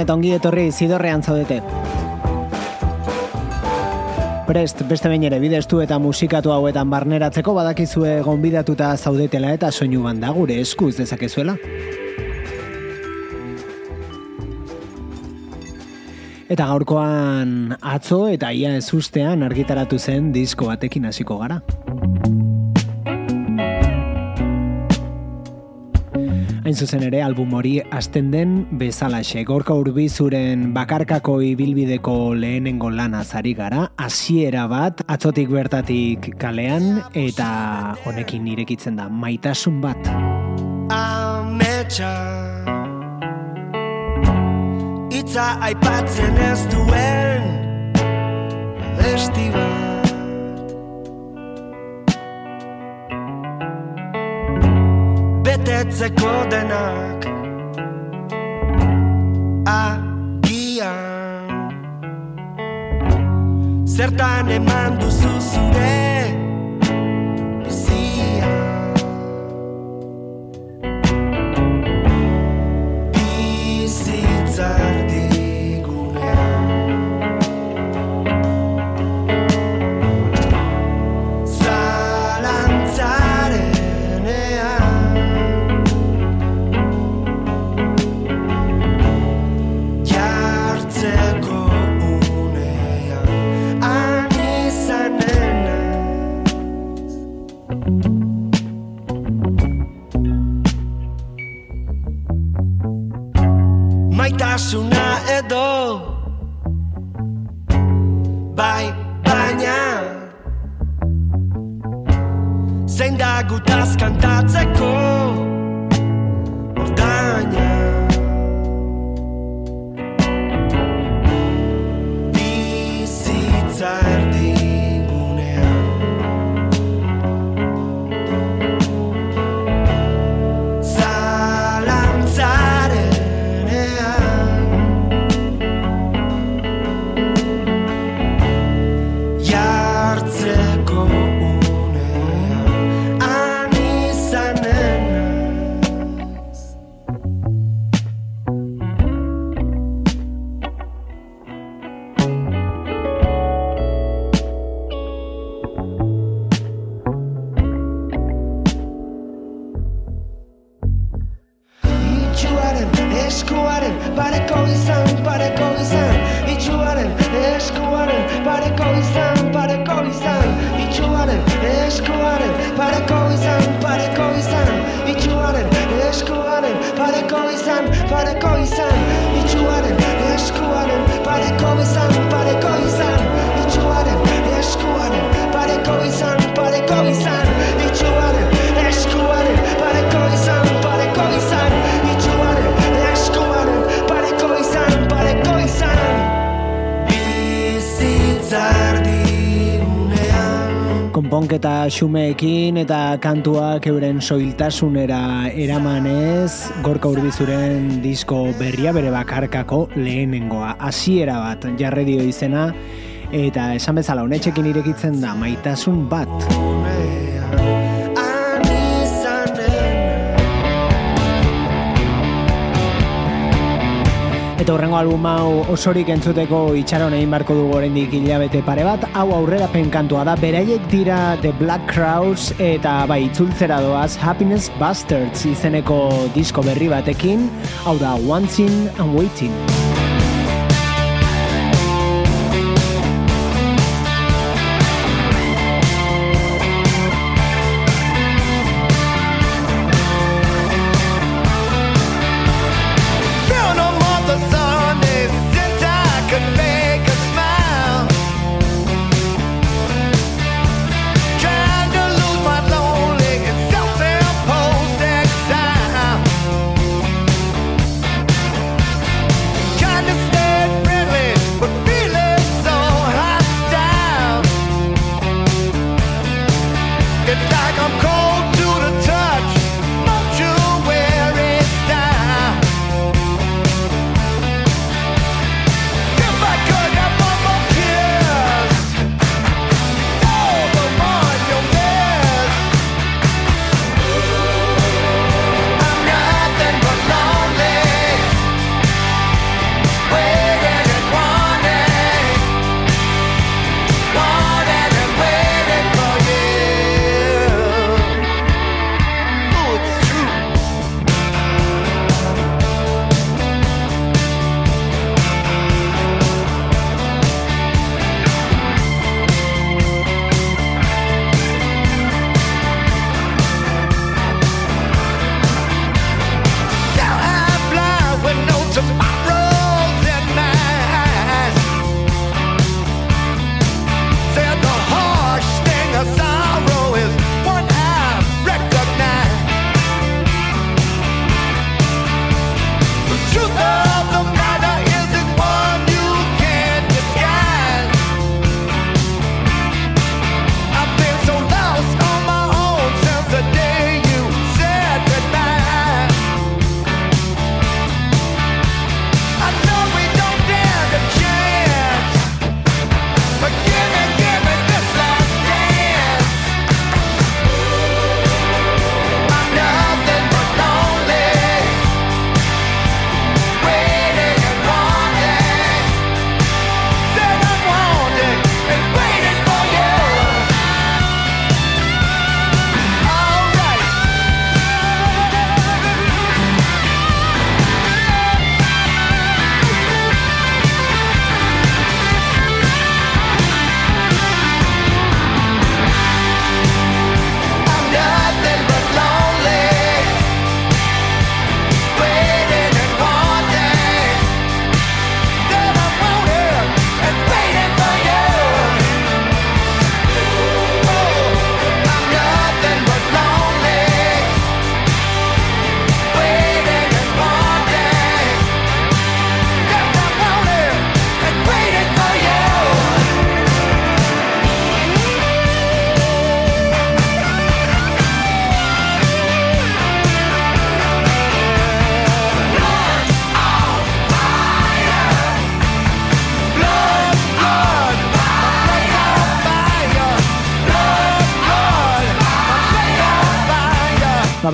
Gabon eta ongi etorri zidorrean zaudete. Prest, beste behin ere bidestu eta musikatu hauetan barneratzeko badakizue gonbidatuta zaudetela eta soinu banda gure eskuz dezakezuela. Eta gaurkoan atzo eta ia ezustean argitaratu zen disko batekin hasiko gara. Hain zuzen ere, album hori hasten den bezalaxe. Gorka urbizuren bakarkako ibilbideko lehenengo lana zari gara, hasiera bat, atzotik bertatik kalean, eta honekin irekitzen da, maitasun bat. Itza aipatzen ez duen Estiba betetzeko denak Agian Zertan eman duzu zure cantar. Xumeekin eta kantuak euren soiltasunera eramanez, gorka urbizuren disko berria bere bakarkako lehenengoa. Hasiera bat jarre dio izena, eta esan bezala honetxekin irekitzen da maitasun bat. Eta horrengo album hau osorik entzuteko itxaron egin barko dugu oraindik hilabete pare bat, hau aurrerapen kantua da, beraiek dira The Black Crowes eta bai itzultzera doaz Happiness Bastards izeneko disko berri batekin, hau da Wanting and Waiting.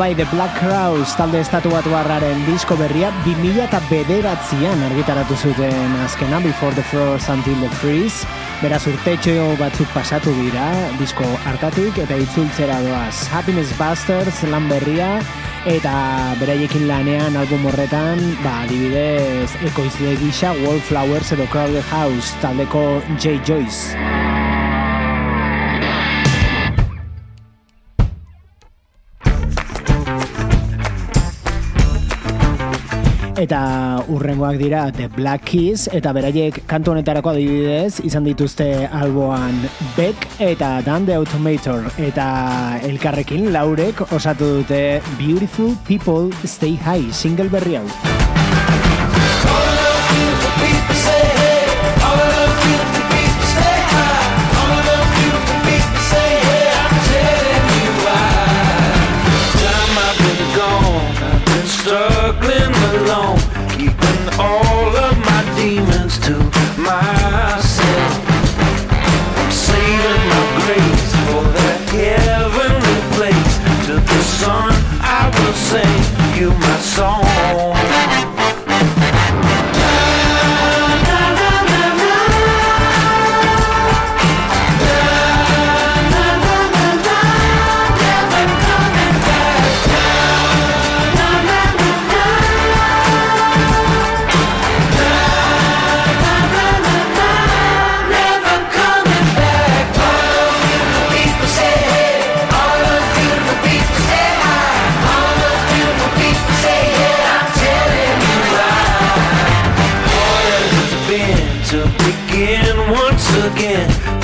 Bai, The Black Crowes talde estatu batu disko berria 2000 eta bederatzean argitaratu zuten azkena Before the Frost Until the Freeze Beraz urtetxo batzuk pasatu dira disko hartatik eta itzultzera doaz Happiness Busters lan berria eta beraiekin lanean album horretan ba, adibidez ekoizle gisa Wallflowers edo Crowded House taldeko J. Joyce Eta urrengoak dira The Black Keys eta beraiek kantu honetarako adibidez izan dituzte alboan Beck eta Dan the Automator eta elkarrekin laurek osatu dute Beautiful People Stay High single berri hau. my soul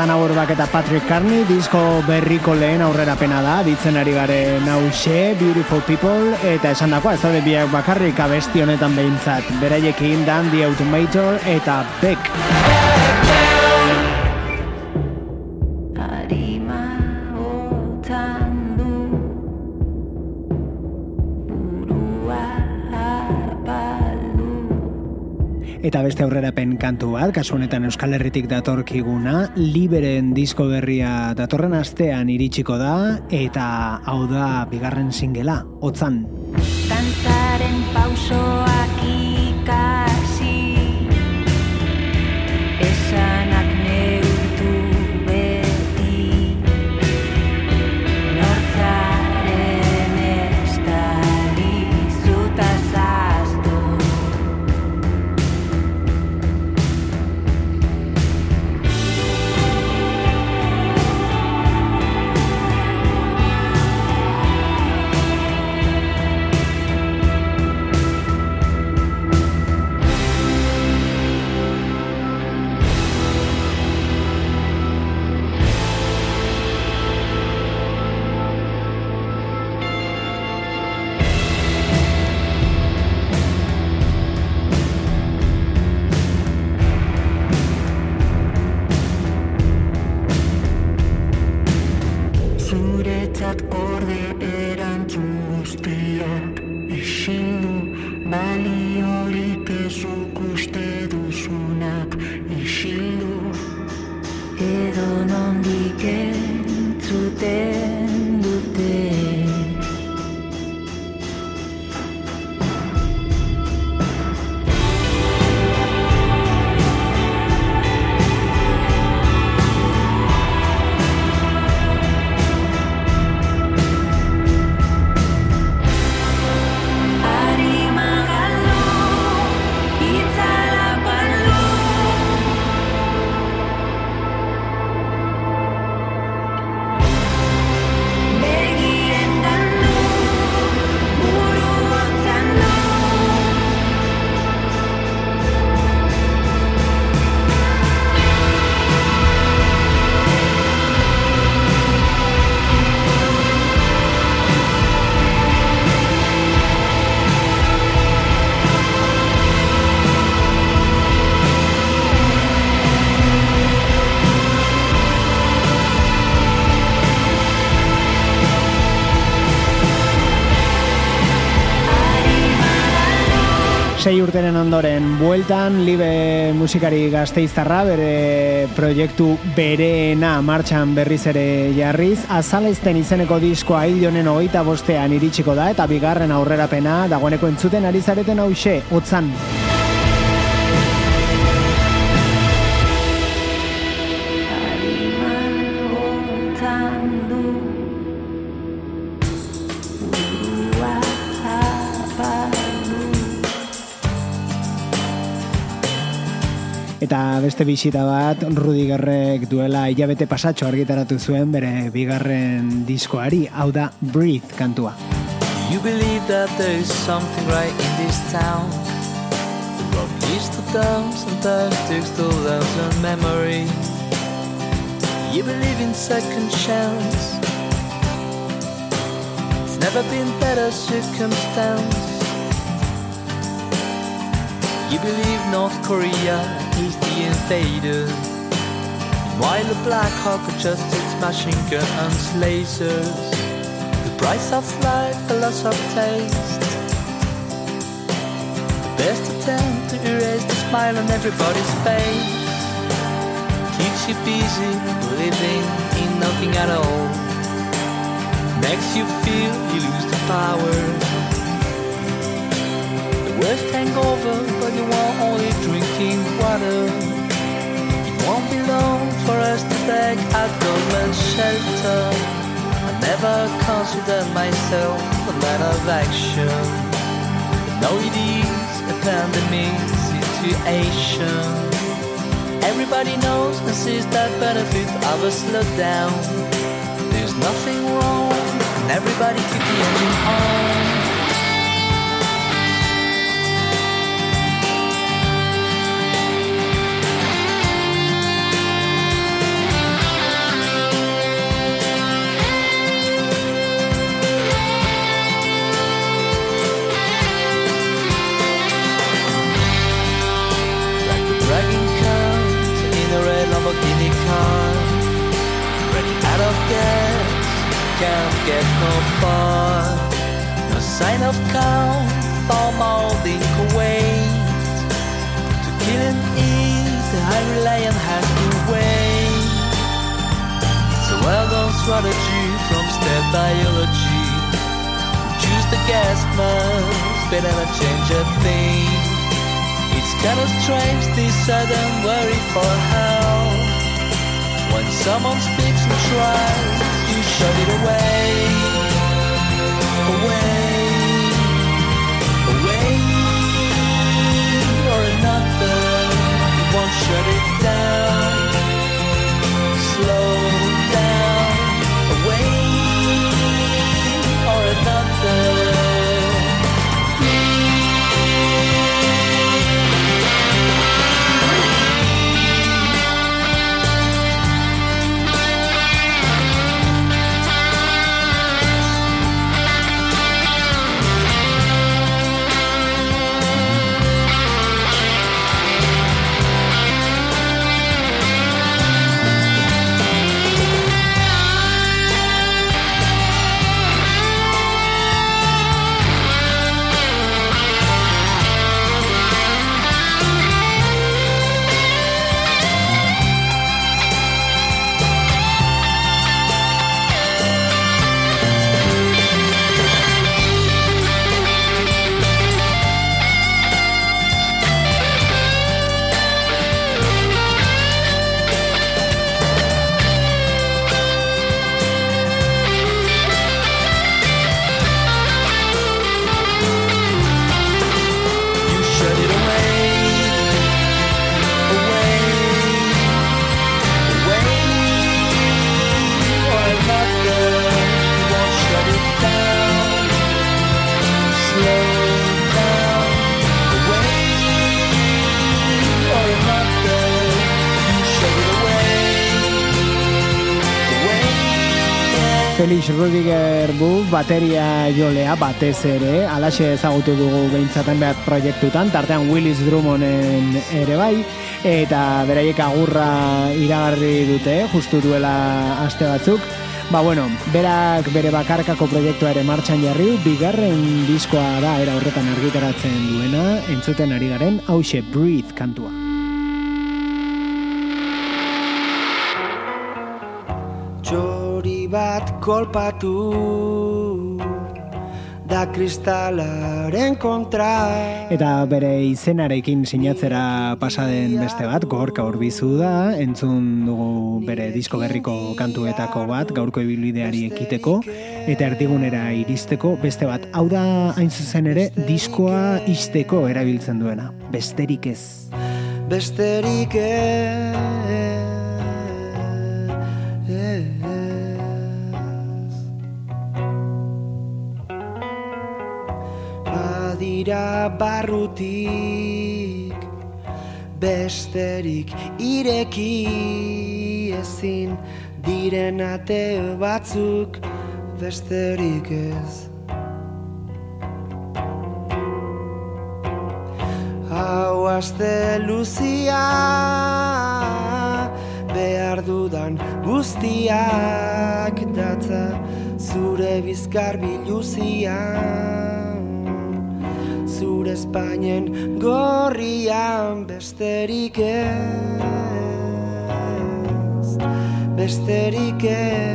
eta Patrick Carney disko berriko lehen aurrera pena da, ditzen ari gare nause, Beautiful People, eta esan dakoa, ez da biak bakarrik abesti honetan behintzat, beraiekin dan The Automator eta Beck. Eta beste aurrerapen kantu bat, kasu honetan Euskal Herritik datorkiguna, liberen disko berria datorren astean iritsiko da, eta hau da bigarren singela, otzan. Tantzaren pausoak Sei urteren ondoren bueltan libe musikari gazteiztarra bere proiektu bereena martxan berriz ere jarriz azalezten izeneko diskoa hil jonen hogeita bostean iritsiko da eta bigarren aurrerapena dagoeneko entzuten ari zareten hause, otzan. Eta beste bisita bat, Rudi Gerrek duela hilabete pasatxo argitaratu zuen bere bigarren diskoari, hau da Breathe kantua. You believe that there is something right in this town? The to town, sometimes takes to love and memory. You believe in second chance. It's never been better circumstance. You believe North Korea is the invader. While the Black Hawk adjusted machine guns, lasers. The price of life, the loss of taste. The best attempt to erase the smile on everybody's face. Keeps you busy, living in nothing at all. Makes you feel you lose the power worst hangover, but you are only drinking water. It won't be long for us to beg at government shelter. I never considered myself a man of action. Now it is a pandemic situation. Everybody knows and sees that benefit of a slowdown. There's nothing wrong, and everybody keep the engine on. Can't get no far. No sign of calm for molding Kuwait. To kill and eat, the hungry lion has to wait. It's a well-known strategy from step biology. Choose the gas mask, better not change a thing. It's kind of strange, this sudden worry for help. When someone speaks and tries shut it away, away, away, or another. Won't it bateria jolea batez ere, alaxe ezagutu dugu behintzaten behar proiektutan, tartean Willis Drummonden ere bai, eta beraiek agurra iragarri dute, justu duela aste batzuk. Ba bueno, berak bere bakarkako proiektua ere martxan jarri, bigarren diskoa da era horretan argitaratzen duena, entzuten ari garen, hause Breathe kantua. Txori bat kolpatu da kristalaren kontra. Eta bere izenarekin sinatzera pasaden beste bat, gorka horbizu da, entzun dugu bere disko berriko kantuetako bat, gaurko ibilbideari ekiteko, eta erdigunera iristeko beste bat. Hau da hain zuzen ere, diskoa isteko erabiltzen duena, besterik ez. Besterik ez Badira barrutik Besterik ireki ezin Diren ate batzuk Besterik ez. Hau aste luzia Behar dudan guztiak datza Zure bizkar biluzia Zure Espainen gorrian besterik ez Besterik ez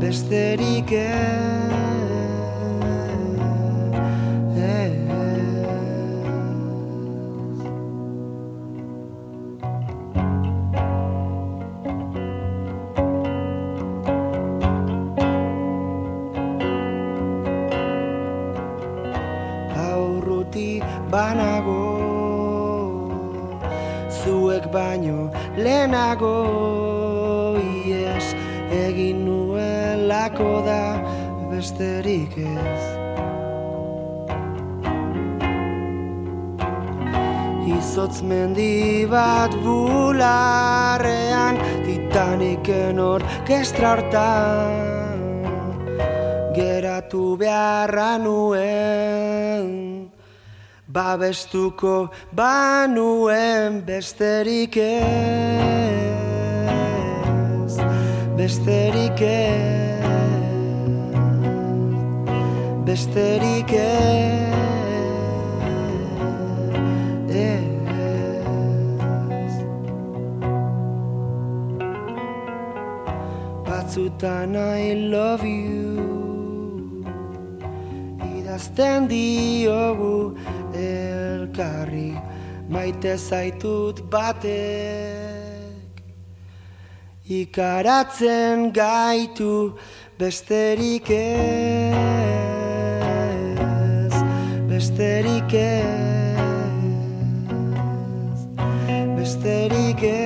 Besterik ez lehenago Ies egin nuelako da besterik ez. Izotz mendi bat bularrean Titaniken orkestra hortan Geratu beharra nuen Babestuko banuen besterik ez Besterik ez Besterik ez. Batzutan I love you. Idazten diogu elkarri Maite zaitut batek Ikaratzen gaitu besterik ez Besterik ez Besterik ez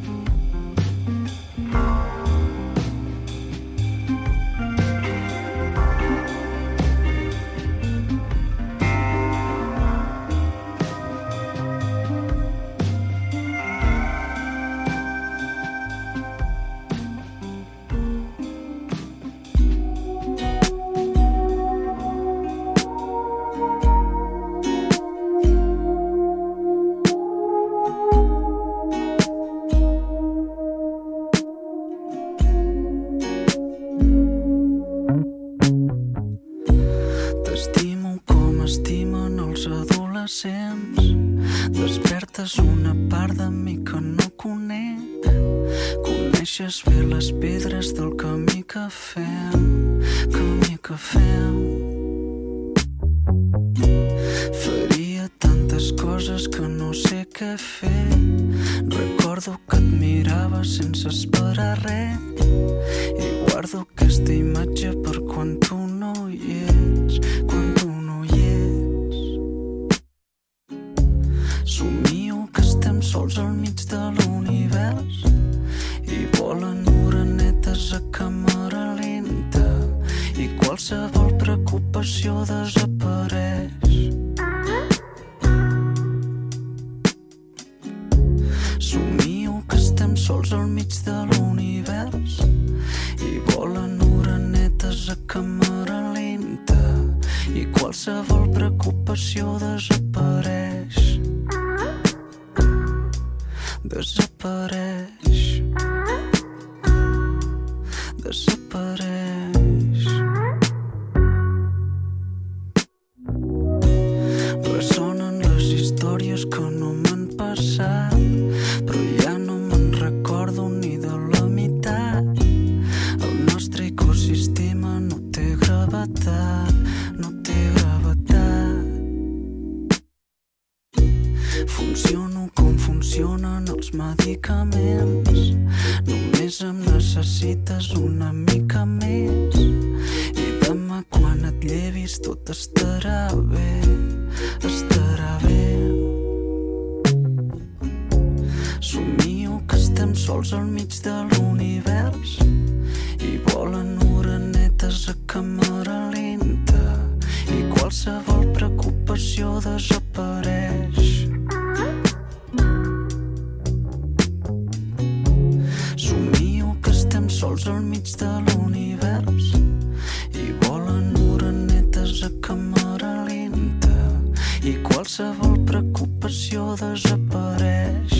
Qualsevol preocupació desapareix.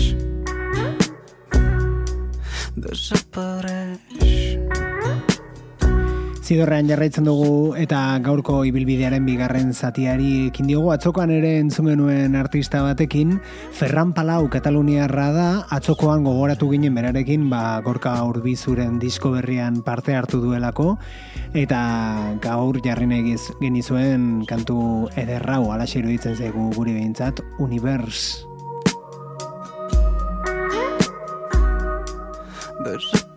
Desapareix. Zidorrean jarraitzen dugu eta gaurko ibilbidearen bigarren zatiari ekin diogu. Atzokoan ere entzun genuen artista batekin Ferran Palau Kataluniarra da. Atzokoan gogoratu ginen berarekin ba, gorka urbizuren disko berrian parte hartu duelako. Eta gaur jarri nahi giz- genizuen kantu ederrau alaxe iruditzen zaigu guri behintzat Univers Desapareix.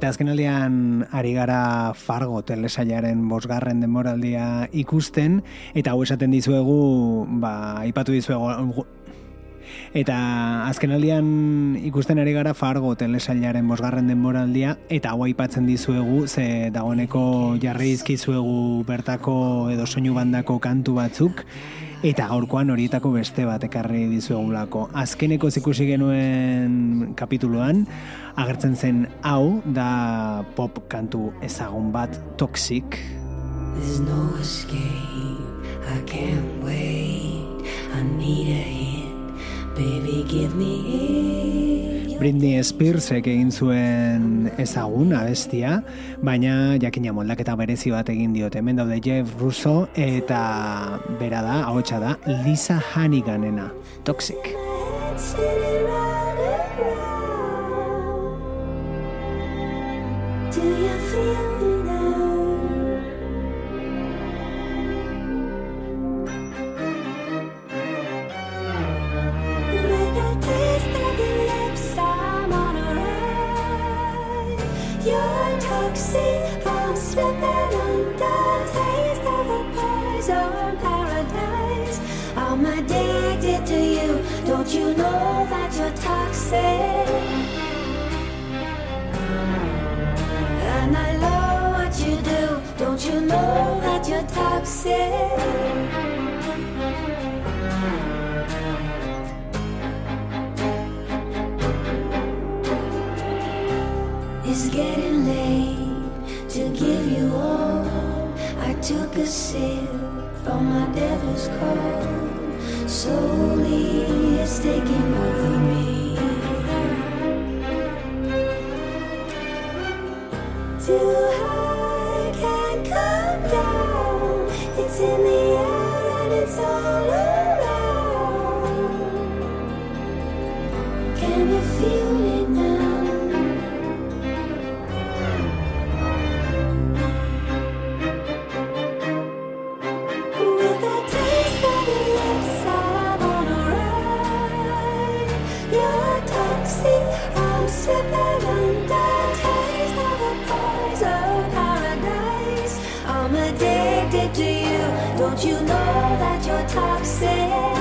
Eta azkenaldian ari gara Fargo telesailaren bosgarren denboraldia ikusten, eta hau esaten dizuegu, ba, aipatu dizuegu, Eta azkenaldian ikusten ari gara Fargo telesailaren bosgarren denboraldia eta hau aipatzen dizuegu ze dagoeneko jarri dizkizuegu bertako edo soinu bandako kantu batzuk eta gaurkoan horietako beste bat ekarri dizuegulako. Azkeneko ikusi genuen kapituluan agertzen zen hau da pop kantu ezagun bat Toxic. There's no escape. I can't wait. I need a hit. Baby, give me it. Britney Spearsek egin zuen ezagun abestia, baina jakina moldaketa berezi bat egin diote. Hemen daude Jeff Russo eta bera da, ahotsa da, Lisa Hanniganena. Toxic. Do you It's getting late to give you all. I took a sip from my devil's cup. Slowly it's taking over me. Till to you. Don't you know that you're toxic?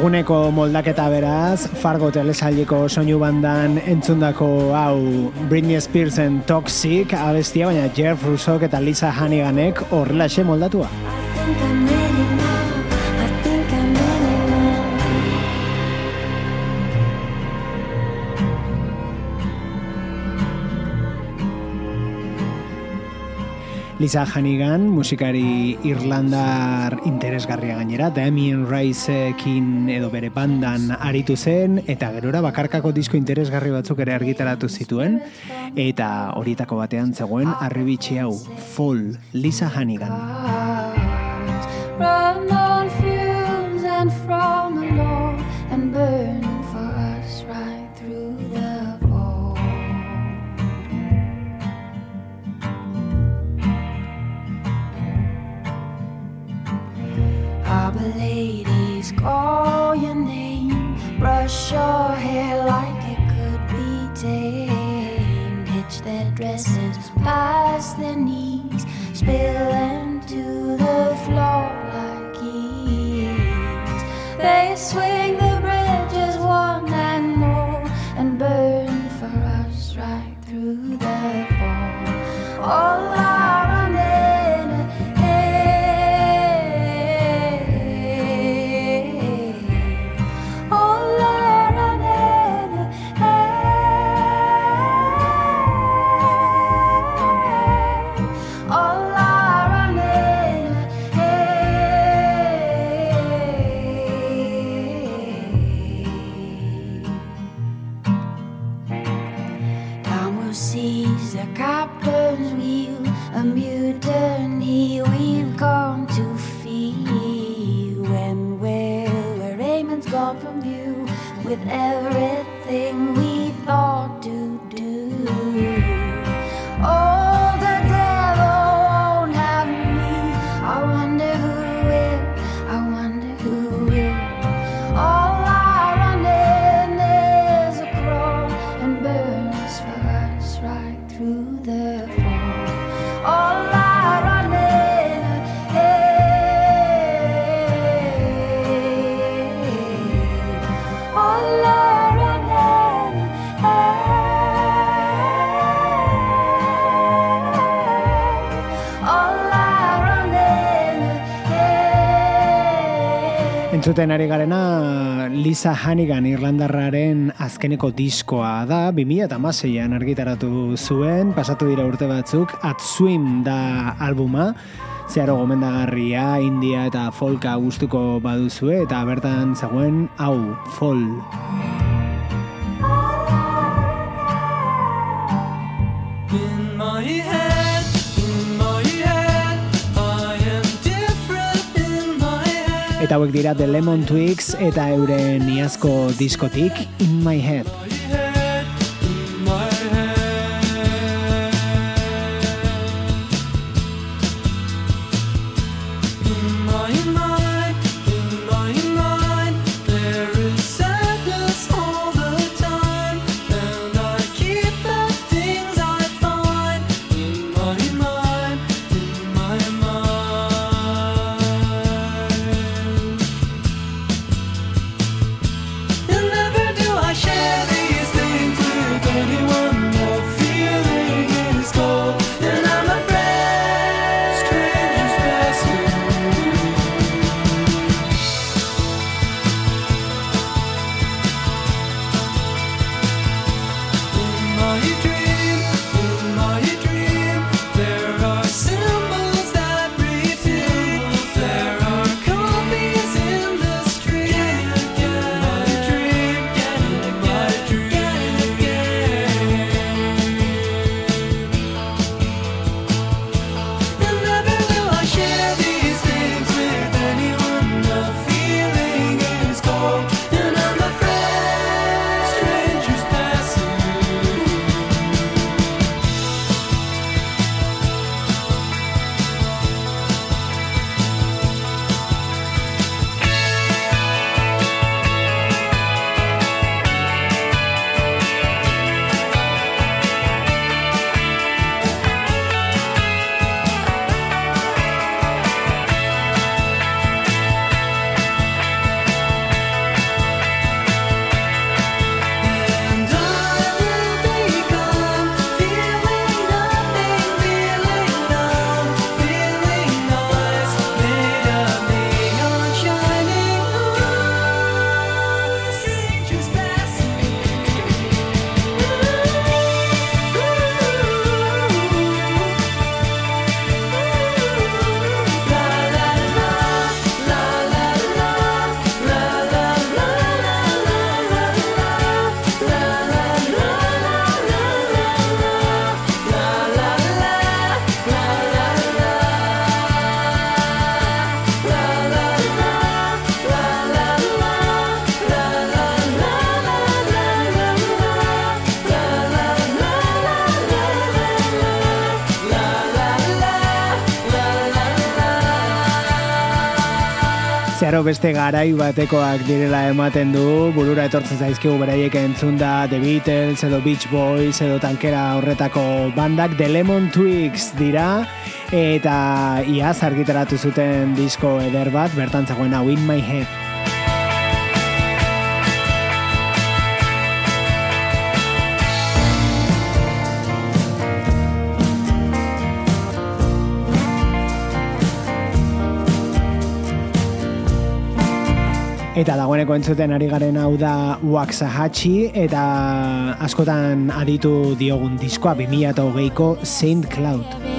eguneko moldaketa beraz, Fargo telesaileko soinu bandan entzundako hau Britney Spearsen Toxic abestia, baina Jeff Russo eta Lisa Hanniganek horrelaxe moldatua. Lisa Hannigan, musikari irlandar interesgarria gainera, Damien Riceekin edo bere bandan aritu zen, eta gerora bakarkako disko interesgarri batzuk ere argitaratu zituen, eta horietako batean zegoen arribitxe hau, Fall, Lisa Hannigan. past their knees, spilling to the floor like ease. They swim. Entzuten ari garena Lisa Hannigan Irlandarraren azkeneko diskoa da, 2006an argitaratu zuen, pasatu dira urte batzuk, At Swim da albuma, zeharo gomendagarria, India eta folka gustuko baduzue, eta bertan zegoen hau, Fall. Eta hauek dira The Lemon Twigs eta euren iazko diskotik In My Head. Zeharo beste garai batekoak direla ematen du, burura etortzen zaizkigu beraiek entzunda The Beatles edo Beach Boys edo tankera horretako bandak. The Lemon Twigs dira. Eta iaz argitaratu zuten disko eder bat bertan zegoen hau In My Head. Eta dagoeneko entzuten ari garen hau da Waxahachie eta askotan aditu diogun diskoa 2008ko Saint Cloud.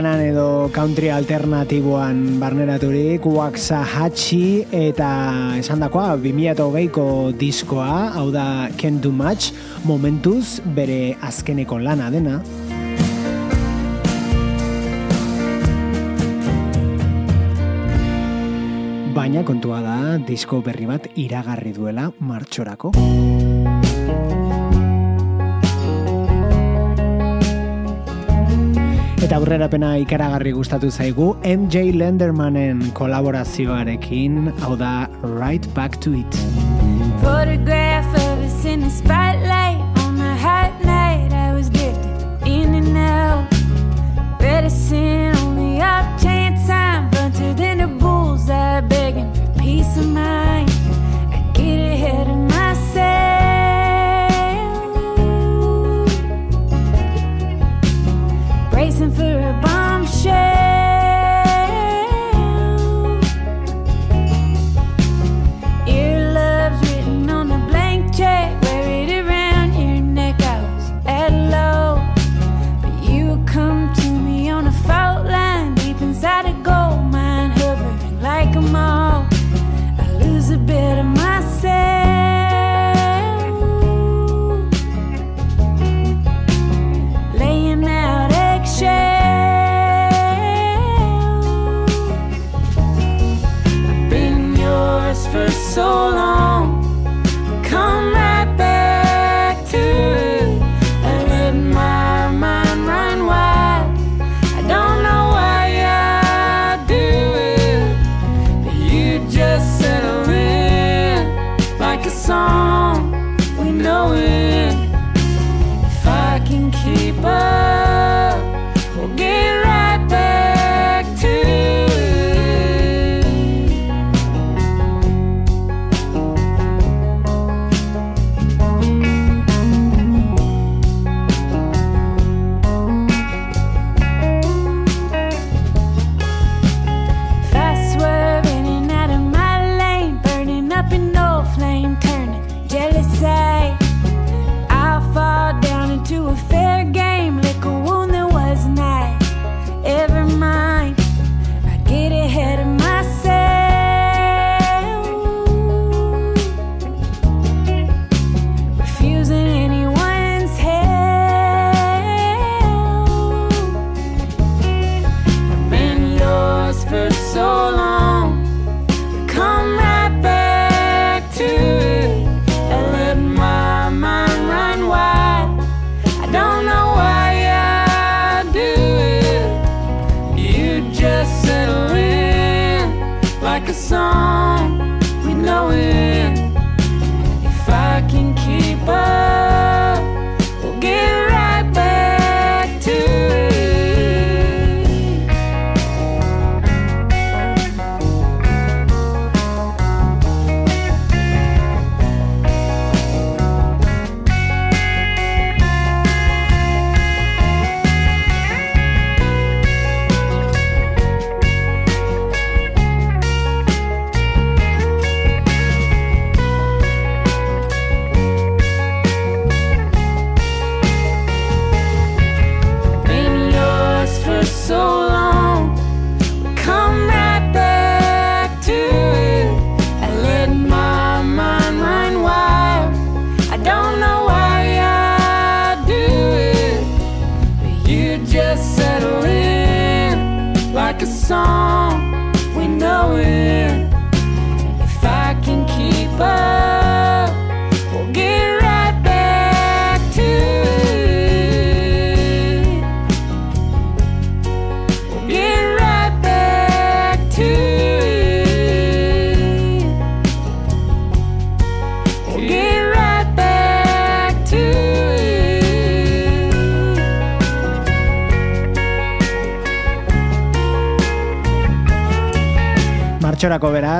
banan edo country alternatiboan barneraturik Waxahachi eta esandakoa 2008ko diskoa hau da Can Do Much momentuz bere azkeneko lana dena. Baina kontua da disko berri bat iragarri duela martxorako. Eta aurrerapena ikaragarri gustatu zaigu MJ Lendermanen kolaborazioarekin, hau da Right Back to It. Photograph of us in the spotlight on a hot night. I was drifting in and out. Better on the off chance I'm bunter than the bulls I begging for peace of mind. bombshell.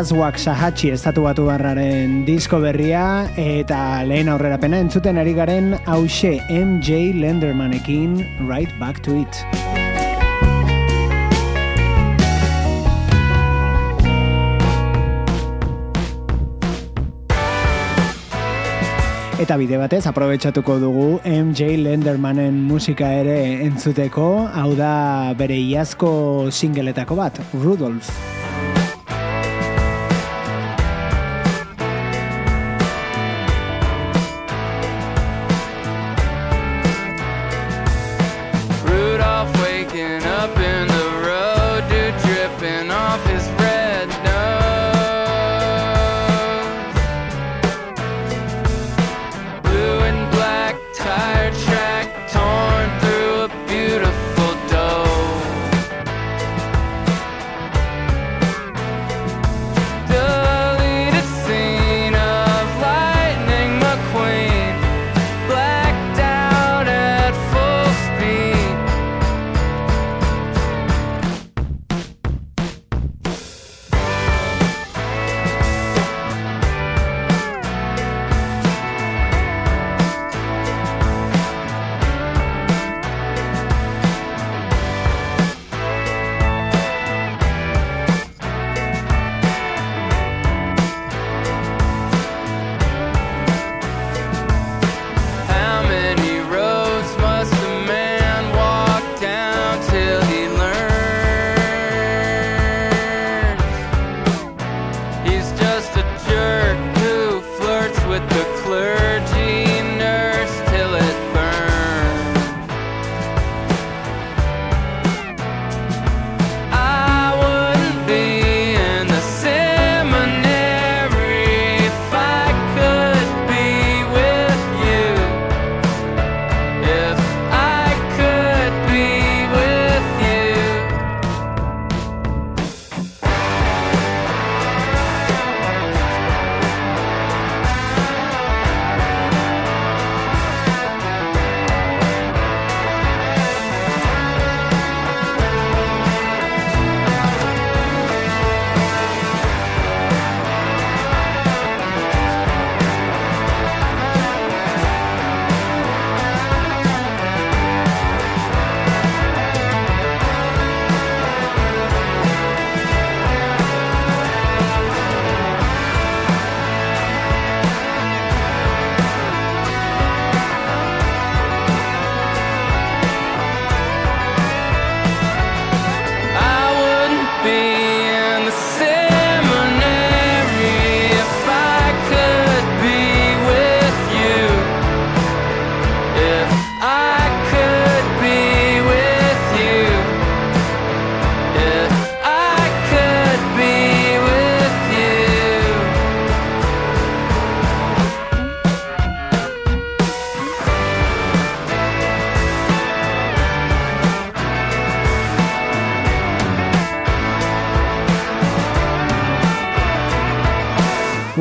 Beraz, Waxahachie estatu batu barraren disko berria eta lehen aurrerapena entzuten ari garen hause MJ Lendermanekin Right Back to It. Eta bide batez, aprobetsatuko dugu MJ Lendermanen musika ere entzuteko, hau da bere iazko singeletako bat. Rudolph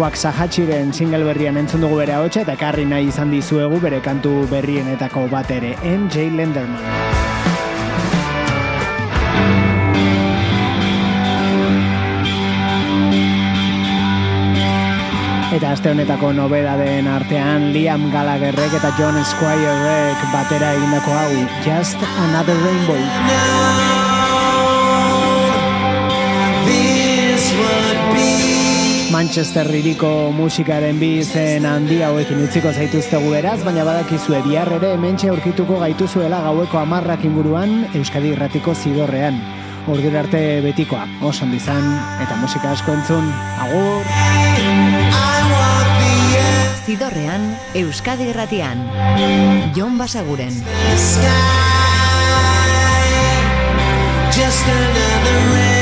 Waxahatxiren single berrian entzun dugu bere hotxa eta ekarri nahi izan dizuegu bere kantu berrienetako bat ere, MJ Lenderman. Eta aste honetako nobedadeen artean Liam Gallagherrek eta John Squirek batera egindako hau Just Another Rainbow. Manchester iriko musikaren bi izen handi hauekin utziko zaituztegu beraz, baina badakizue bihar ere hementxe aurkituko gaituzuela gaueko amarrak inguruan Euskadi Irratiko zidorrean. Ordura arte betikoa, oso ondo izan eta musika asko entzun. Agur! Zidorrean, Euskadi Irratian. Jon Basaguren. Just another rainbow.